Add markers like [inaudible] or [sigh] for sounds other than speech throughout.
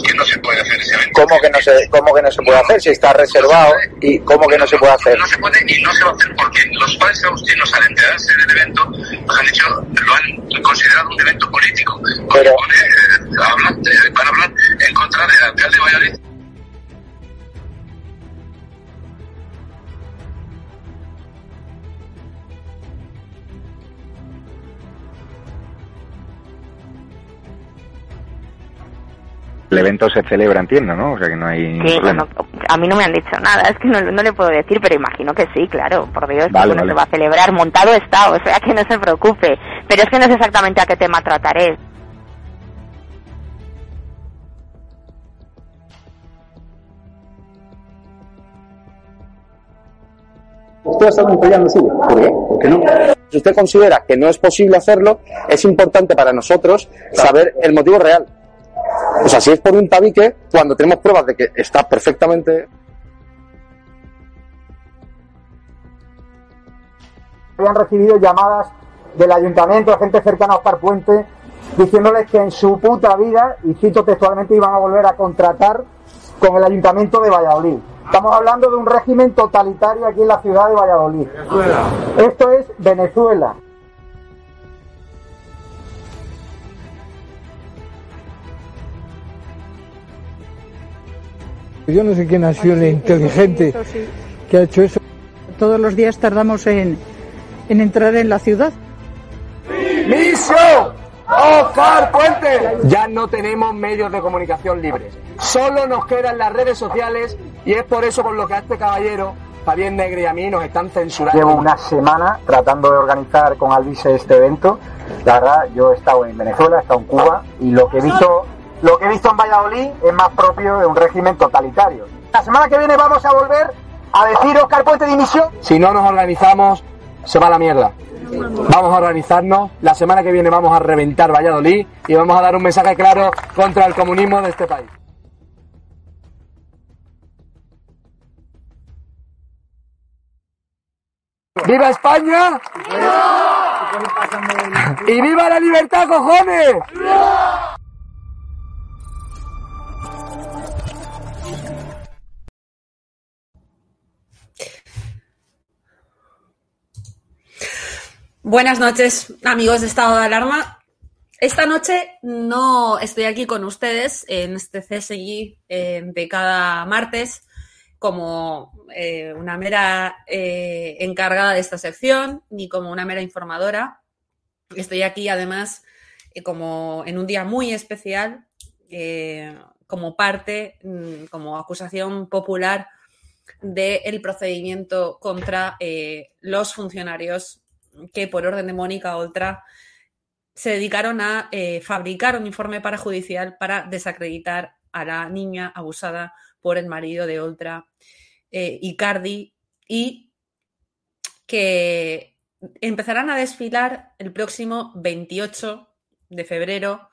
Que no se puede hacer ese evento. ¿Cómo que no se, cómo que no se puede hacer si está reservado? ¿Y cómo que no se puede hacer? No se puede y no se va a hacer porque los padres agustinos al enterarse del evento nos han dicho, lo han considerado un evento político. Pero- pone, eh, hablan, eh, van a hablar en contra del alcalde de Valladolid. El evento se celebra, entiendo, ¿no? O sea que no hay Sí, a mí no me han dicho nada, es que no, no le puedo decir, pero imagino que sí, claro, por Dios, que Vale, vale. se va a celebrar, montado está, o sea que no se preocupe, pero es que no sé exactamente a qué tema trataré. Usted está empollando sí. ¿Por qué? ¿Por qué no? Si usted considera que no es posible hacerlo, es importante para nosotros saber el motivo real. O sea, si es por un tabique, cuando tenemos pruebas de que está perfectamente habían recibido llamadas del ayuntamiento, de gente cercana a Oscar Puente, diciéndoles que en su puta vida, y cito textualmente, iban a volver a contratar con el ayuntamiento de Valladolid. Estamos hablando de un régimen totalitario aquí en la ciudad de Valladolid. Esto es Venezuela. Yo no sé quién ha sido el inteligente que ha hecho eso. Todos los días tardamos en, en entrar en la ciudad. ¡Misión! ¡Oscar Puente! Ya no tenemos medios de comunicación libres. Solo nos quedan las redes sociales y es por eso por lo que a este caballero, Javier Negre y a mí nos están censurando. Llevo una semana tratando de organizar con Alvise este evento. La verdad, yo he estado en Venezuela, he estado en Cuba y lo que he visto, lo que he visto en Valladolid es más propio de un régimen totalitario. La semana que viene vamos a volver a decir Oscar Puente dimisión. Si no nos organizamos, se va a la mierda. Vamos a organizarnos. La semana que viene vamos a reventar Valladolid y vamos a dar un mensaje claro contra el comunismo de este país. ¡Viva España! ¡Y viva la libertad, cojones! Buenas noches, amigos de Estado de Alarma. Esta noche no estoy aquí con ustedes en este CSI eh, de cada martes como eh, una mera eh, encargada de esta sección ni como una mera informadora. Estoy aquí además como en un día muy especial como parte, mm, como acusación popular del procedimiento contra los funcionarios que por orden de Mónica Oltra se dedicaron a eh, fabricar un informe parajudicial para desacreditar a la niña abusada por el marido de Oltra, eh, Icardi, y que empezarán a desfilar el próximo 28 de febrero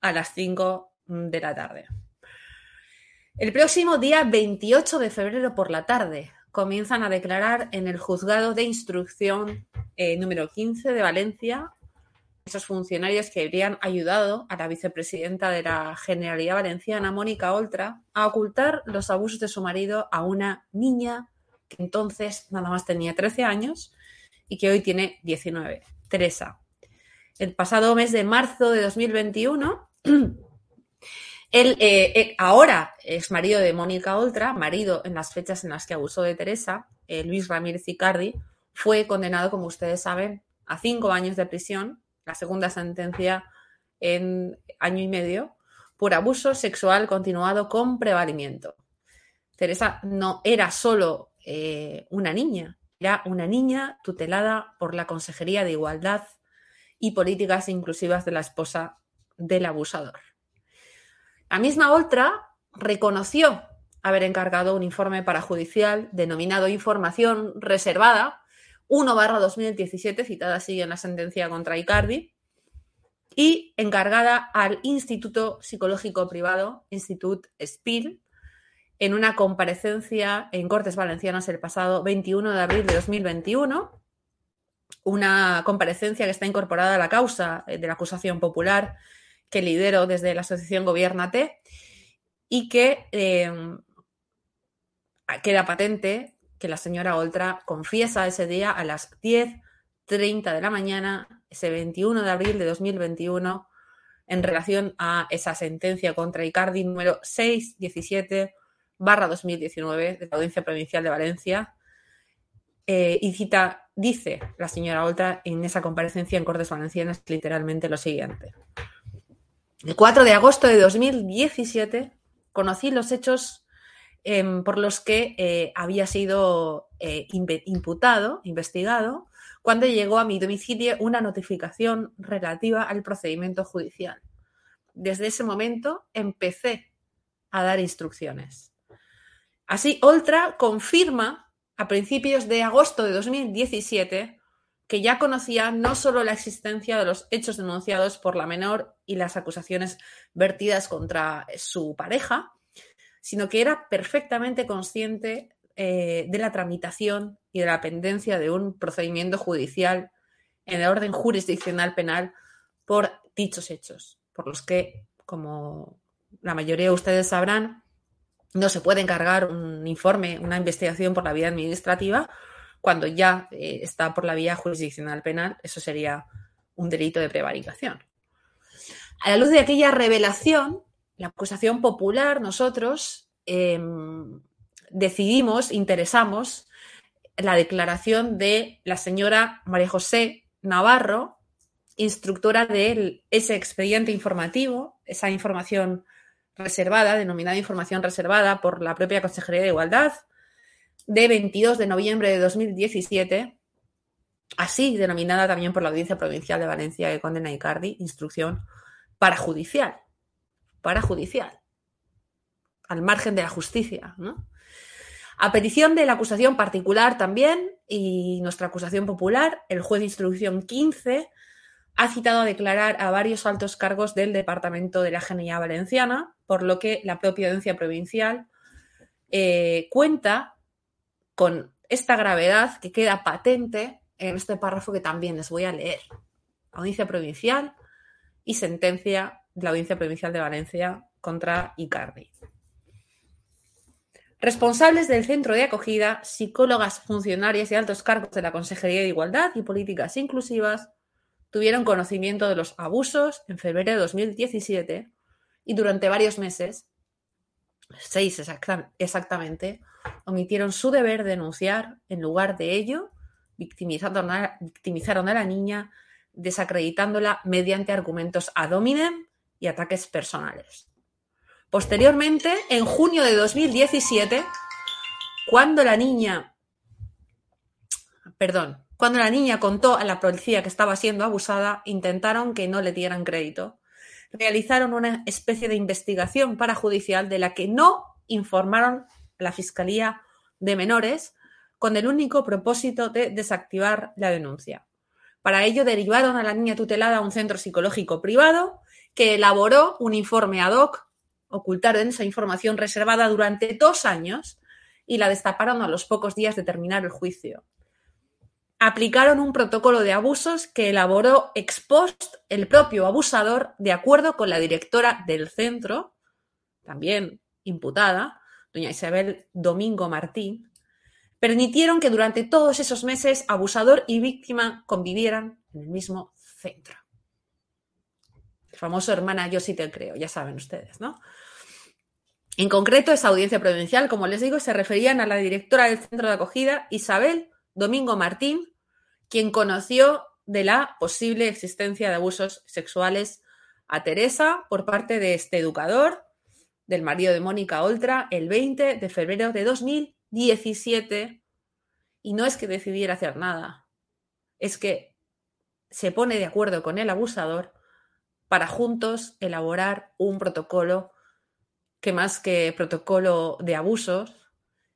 a las 5 de la tarde. El próximo día 28 de febrero por la tarde comienzan a declarar en el juzgado de instrucción eh, número 15 de Valencia esos funcionarios que habrían ayudado a la vicepresidenta de la Generalidad Valenciana, Mónica Oltra, a ocultar los abusos de su marido a una niña que entonces nada más tenía 13 años y que hoy tiene 19, Teresa. El pasado mes de marzo de 2021, [clears throat] el eh, eh, ahora ex marido de Mónica Oltra, marido en las fechas en las que abusó de Teresa, eh, Luis Ramírez Icardi, fue condenado, como ustedes saben, a cinco años de prisión, la segunda sentencia en año y medio, por abuso sexual continuado con prevalimiento. Teresa no era solo una niña, era una niña tutelada por la Consejería de Igualdad y Políticas Inclusivas de la esposa del abusador. La misma Oltra reconoció haber encargado un informe parajudicial denominado Información Reservada 1 2017, citada así en la sentencia contra Icardi, y encargada al Instituto Psicológico Privado, Institut SPIL, en una comparecencia en Cortes Valencianas el pasado 21 de abril de 2021, una comparecencia que está incorporada a la causa de la acusación popular que lidero desde la Asociación Gobiernate y que eh, queda patente que la señora Oltra confiesa ese día a las 10.30 de la mañana, ese 21 de abril de 2021, en relación a esa sentencia contra Icardi número 617 barra 2019 de la Audiencia Provincial de Valencia. Eh, y cita, dice la señora Oltra en esa comparecencia en Cortes Valencianas literalmente lo siguiente. El 4 de agosto de 2017 conocí los hechos em, por los que eh, había sido eh, imputado, investigado, cuando llegó a mi domicilio una notificación relativa al procedimiento judicial. Desde ese momento empecé a dar instrucciones. Así, Oltra confirma a principios de agosto de 2017 que ya conocía no solo la existencia de los hechos denunciados por la menor y las acusaciones vertidas contra su pareja, sino que era perfectamente consciente eh, de la tramitación y de la pendencia de un procedimiento judicial en el orden jurisdiccional penal por dichos hechos, por los que, como la mayoría de ustedes sabrán, no se puede encargar un informe, una investigación por la vía administrativa, cuando ya eh, está por la vía jurisdiccional penal, eso sería un delito de prevaricación. A la luz de aquella revelación, la acusación popular, nosotros em, decidimos, interesamos la declaración de la señora María José Navarro, instructora de ese expediente informativo, esa información reservada, denominada información reservada por la propia Consejería de Igualdad, de 22 de noviembre de 2017, así denominada también por la Audiencia Provincial de Valencia que condena a Icardi, instrucción parajudicial, parajudicial, al margen de la justicia, A petición de la acusación particular también y nuestra acusación popular, el juez de instrucción 15 ha citado a declarar a varios altos cargos del Departamento de la Generalidad Valenciana, por lo que la propia audiencia provincial eh, cuenta con esta gravedad que queda patente en este párrafo que también les voy a leer. Audiencia provincial y sentencia de la Audiencia Provincial de Valencia contra Icardi. Responsables del centro de acogida, psicólogas, funcionarias y altos cargos de la Consejería de Igualdad y Políticas Inclusivas tuvieron conocimiento de los abusos en febrero de 2017 y durante varios meses, seis exactamente, omitieron su deber de denunciar, en lugar de ello, victimizaron a, la niña, desacreditándola mediante argumentos ad hominem y ataques personales. Posteriormente, en junio de 2017, cuando la niña, perdón, cuando la niña contó a la policía que estaba siendo abusada, intentaron que no le dieran crédito. Realizaron una especie de investigación parajudicial de la que no informaron la Fiscalía de Menores con el único propósito de desactivar la denuncia. Para ello derivaron a la niña tutelada a un centro psicológico privado que elaboró un informe ad hoc, ocultaron esa información reservada durante dos años y la destaparon a los pocos días de terminar el juicio. Aplicaron un protocolo de abusos que elaboró ex post el propio abusador de acuerdo con la directora del centro, también imputada, doña Isabel Domingo Martín, permitieron que durante todos esos meses abusador y víctima convivieran en el mismo centro. El famoso hermana yo sí te creo, ya saben ustedes, ¿no? En concreto, esa audiencia provincial, como les digo, se referían a la directora del centro de acogida, Isabel Domingo Martín, quien conoció de la posible existencia de abusos sexuales a Teresa por parte de este educador del marido de Mónica Oltra el 20 de febrero de 2017 Y no es que decidiera hacer nada, es que se pone de acuerdo con el abusador para juntos elaborar un protocolo que más que protocolo de abusos,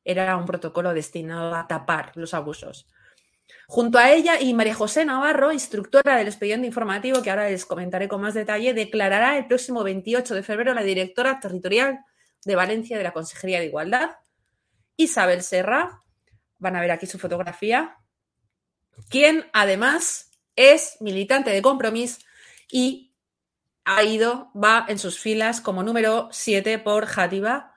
era un protocolo destinado a tapar los abusos. Junto a ella y María José Navarro, instructora del expediente informativo, que ahora les comentaré con más detalle, declarará el próximo 28 de febrero la directora territorial de Valencia de la Consejería de Igualdad, Isabel Serra, van a ver aquí su fotografía, quien además es militante de compromiso y ha ido, va en sus filas como número 7 por Játiva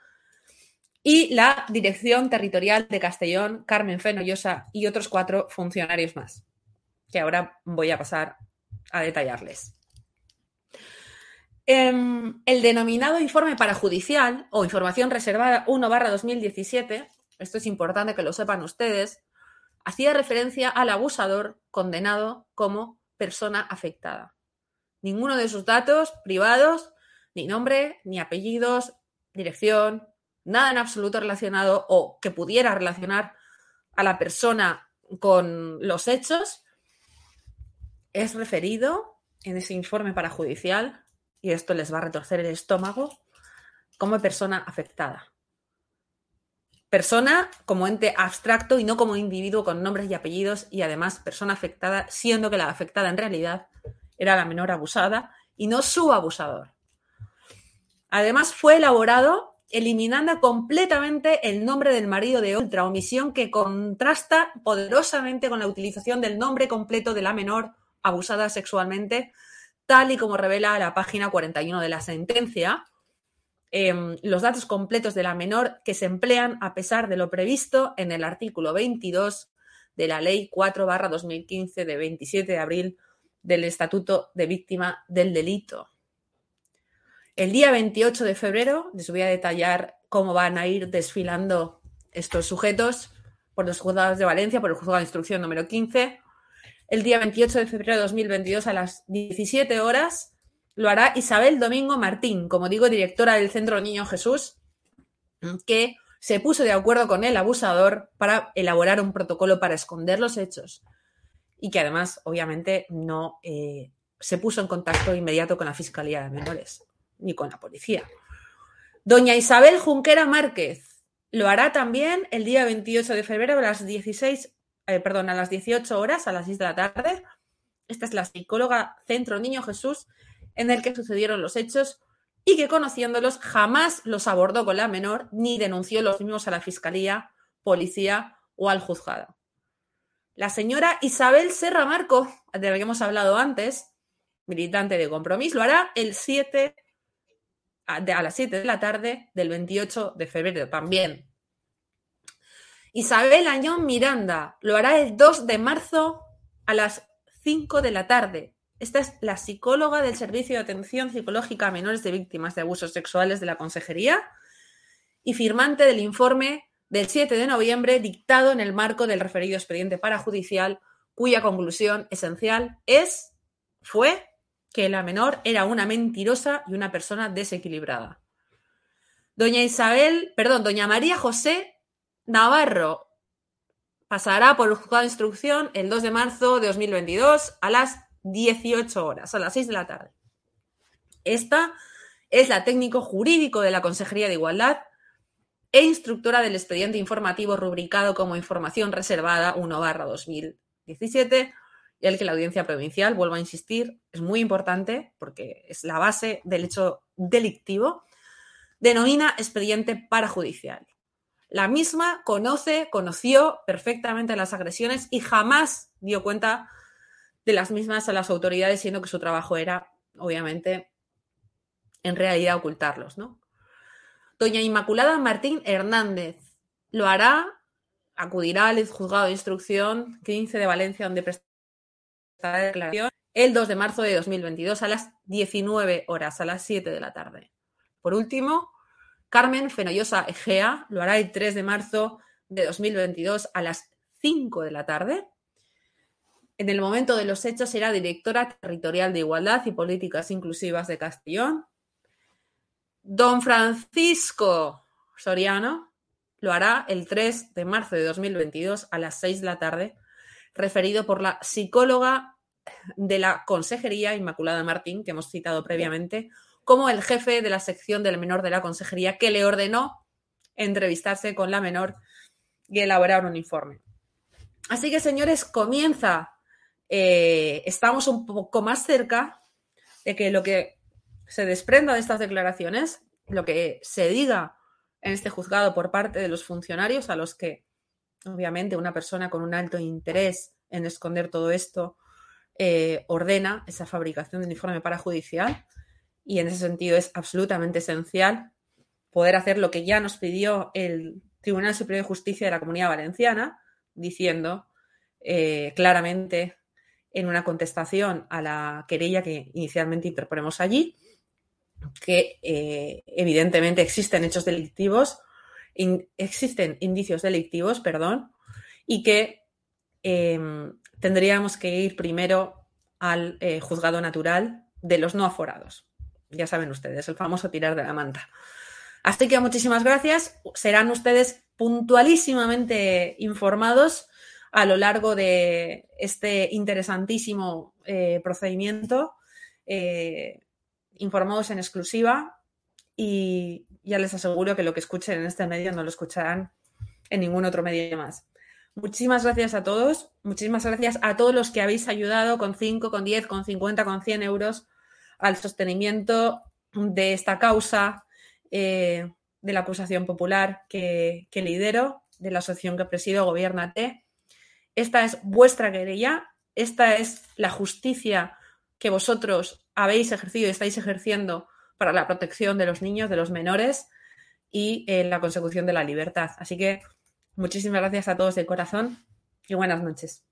y la Dirección Territorial de Castellón, Carmen Fenollosa y otros cuatro funcionarios más, que ahora voy a pasar a detallarles. Em, el denominado informe parajudicial o información reservada 1 barra 2017, esto es importante que lo sepan ustedes, hacía referencia al abusador condenado como persona afectada. Ninguno de sus datos privados, ni nombre, ni apellidos, dirección, nada en absoluto relacionado o que pudiera relacionar a la persona con los hechos, es referido en ese informe parajudicial y esto les va a retorcer el estómago, como persona afectada. Persona como ente abstracto y no como individuo con nombres y apellidos y además persona afectada, siendo que la afectada en realidad era la menor abusada y no su abusador. Además fue elaborado eliminando completamente el nombre del marido de otra omisión que contrasta poderosamente con la utilización del nombre completo de la menor abusada sexualmente tal y como revela la página 41 de la sentencia, em, los datos completos de la menor que se emplean a pesar de lo previsto en el artículo 22 de la Ley 4 2015 de 27 de abril del Estatuto de Víctima del Delito. El día 28 de febrero les voy a detallar cómo van a ir desfilando estos sujetos por los juzgados de Valencia, por el juzgado de instrucción número 15, el día 28 de febrero de 2022 a las 17 horas lo hará Isabel Domingo Martín, como digo, directora del Centro Niño Jesús, que se puso de acuerdo con el abusador para elaborar un protocolo para esconder los hechos y que además, obviamente, no eh, se puso en contacto inmediato con la Fiscalía de Menores ni con la policía. Doña Isabel Junquera Márquez lo hará también el día 28 de febrero a las 16 eh, perdón, a las 18 horas, a las 6 de la tarde. Esta es la psicóloga Centro Niño Jesús, en el que sucedieron los hechos y que conociéndolos jamás los abordó con la menor ni denunció los mismos a la fiscalía, policía o al juzgado. La señora Isabel Serra Marco, de la que hemos hablado antes, militante de compromiso, lo hará el 7 a, las 7 de la tarde del 28 de febrero también. Isabel Añón Miranda lo hará el 2 de marzo a las 5 de la tarde. Esta es la psicóloga del Servicio de Atención Psicológica a Menores de Víctimas de Abusos Sexuales de la Consejería y firmante del informe del 7 de noviembre dictado en el marco del referido expediente parajudicial, cuya conclusión esencial es, fue, que la menor era una mentirosa y una persona desequilibrada. Doña Isabel, perdón, doña María José Navarro pasará por el juzgado de instrucción el 2 de marzo de 2022 a las 18 horas, a las 6 de la tarde. Esta es la técnico jurídico de la Consejería de Igualdad e instructora del expediente informativo rubricado como información reservada 1 barra 2017 y el que la audiencia provincial, vuelvo a insistir, es muy importante porque es la base del hecho delictivo, denomina expediente parajudicial. La misma conoce, conoció perfectamente las agresiones y jamás dio cuenta de las mismas a las autoridades, siendo que su trabajo era, obviamente, en realidad ocultarlos, ¿no? Doña Inmaculada Martín Hernández lo hará, acudirá al juzgado de instrucción 15 de Valencia, donde prestará declaración el 2 de marzo de 2022 a las 19 horas, a las 7 de la tarde. Por último, Carmen Fenollosa Egea lo hará el 3 de marzo de 2022 a las 5 de la tarde. En el momento de los hechos será directora territorial de Igualdad y Políticas Inclusivas de Castellón. Don Francisco Soriano lo hará el 3 de marzo de 2022 a las 6 de la tarde, referido por la psicóloga de la Consejería, Inmaculada Martín, que hemos citado previamente, como el jefe de la sección del menor de la Consejería, que le ordenó entrevistarse con la menor y elaborar un informe. Así que, señores, comienza. eh, estamos un poco más cerca de que lo que se desprenda de estas declaraciones, lo que se diga en este juzgado por parte de los funcionarios, a los que, obviamente, una persona con un alto interés en esconder todo esto eh, ordena esa fabricación de uniforme parajudicial. Y en ese sentido es absolutamente esencial poder hacer lo que ya nos pidió el Tribunal Superior de Justicia de la Comunidad Valenciana, diciendo eh, claramente en una contestación a la querella que inicialmente interponemos allí, que eh, evidentemente existen hechos delictivos, existen indicios delictivos, perdón, y que eh, tendríamos que ir primero al eh, juzgado natural de los no aforados. Ya saben ustedes, el famoso tirar de la manta. Así que muchísimas gracias. Serán ustedes puntualísimamente informados a lo largo de este interesantísimo eh, procedimiento, eh, informados en exclusiva y ya les aseguro que lo que escuchen en este medio no lo escucharán en ningún otro medio más. Muchísimas gracias a todos, muchísimas gracias a todos los que habéis ayudado con 5, con 10, con 50, con 100 euros al sostenimiento de esta causa eh, de la acusación popular que, lidero, de la asociación que presido, Gobiernate. Esta es vuestra querella, esta es la justicia que vosotros habéis ejercido y estáis ejerciendo para la protección de los niños, de los menores y eh, la consecución de la libertad. Así que Muchísimas gracias a todos de corazón y buenas noches.